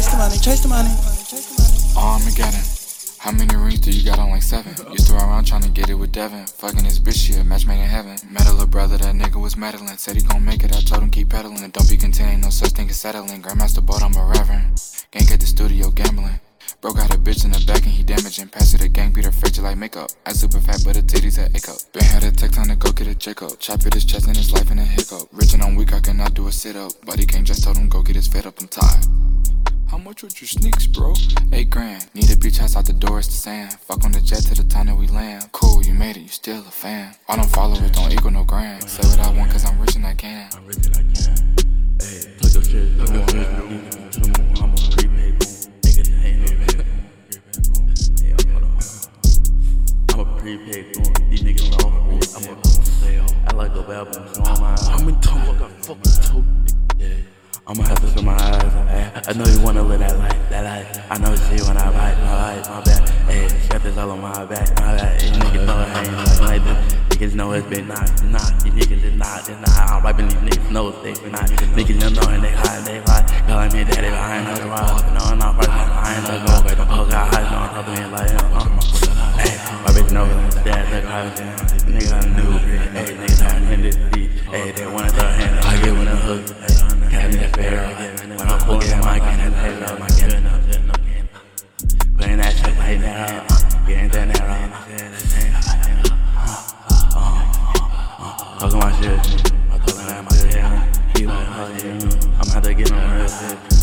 Chase the money, chase the money. Armageddon. How many rings do you got on like seven? Used to run around trying to get it with Devin. Fucking his bitch, she a match made in heaven. Met a little brother, that nigga was meddling. Said he gon' make it, I told him keep peddling. Don't be content, ain't no such thing as settling. Grandmaster bought, I'm a reverend. Gang at the studio gambling. Broke out a bitch in the back and he damaging. Pass it a gang, beat her face like makeup. I super fat, but her titties a echo. Been had a tech time to go get a check up. Chop it his chest and his life in a hiccup. Rich and I'm weak, I cannot do a sit up. He can't just told him go get his fed up, I'm tired. How much with your sneaks, bro? Eight grand. Need a beach house out the door, it's the sand. Fuck on the jet to the time that we land. Cool, you made it, you still a fan. All them followers don't equal no grand. Say what I want, cause I'm rich and I can. I'm rich and I can. A prepaid boom. These niggas for me. I'm a I like the boom, so I'm a. I'm in tongue, I fucking told Yeah. I'ma have to show my eyes. Ay, I know you wanna live that life, that life. I know you see when I write, my life, my bad. Hey, strap is all on my back, my back. Hey, niggas know I ain't like this. Niggas know it's been not, it's not. These niggas is not, it's not. I'm wiping these niggas' nose, they been not. Niggas don't know and they hide, they lie. Calling me daddy, I ain't know the. No, I'm not first, I ain't the go. Oh, God, I know I'm to me like, Nigga, I knew. Hey, niggas don't hand it deep. Hey, they wanna hands, I give them a hook. Got me that fair. When I'm pulling that mic and that head my. Putting that shit like that up. Getting that narrow. Talking my shit. I'm talking my shit. On hugging. I'm about to get on her shit.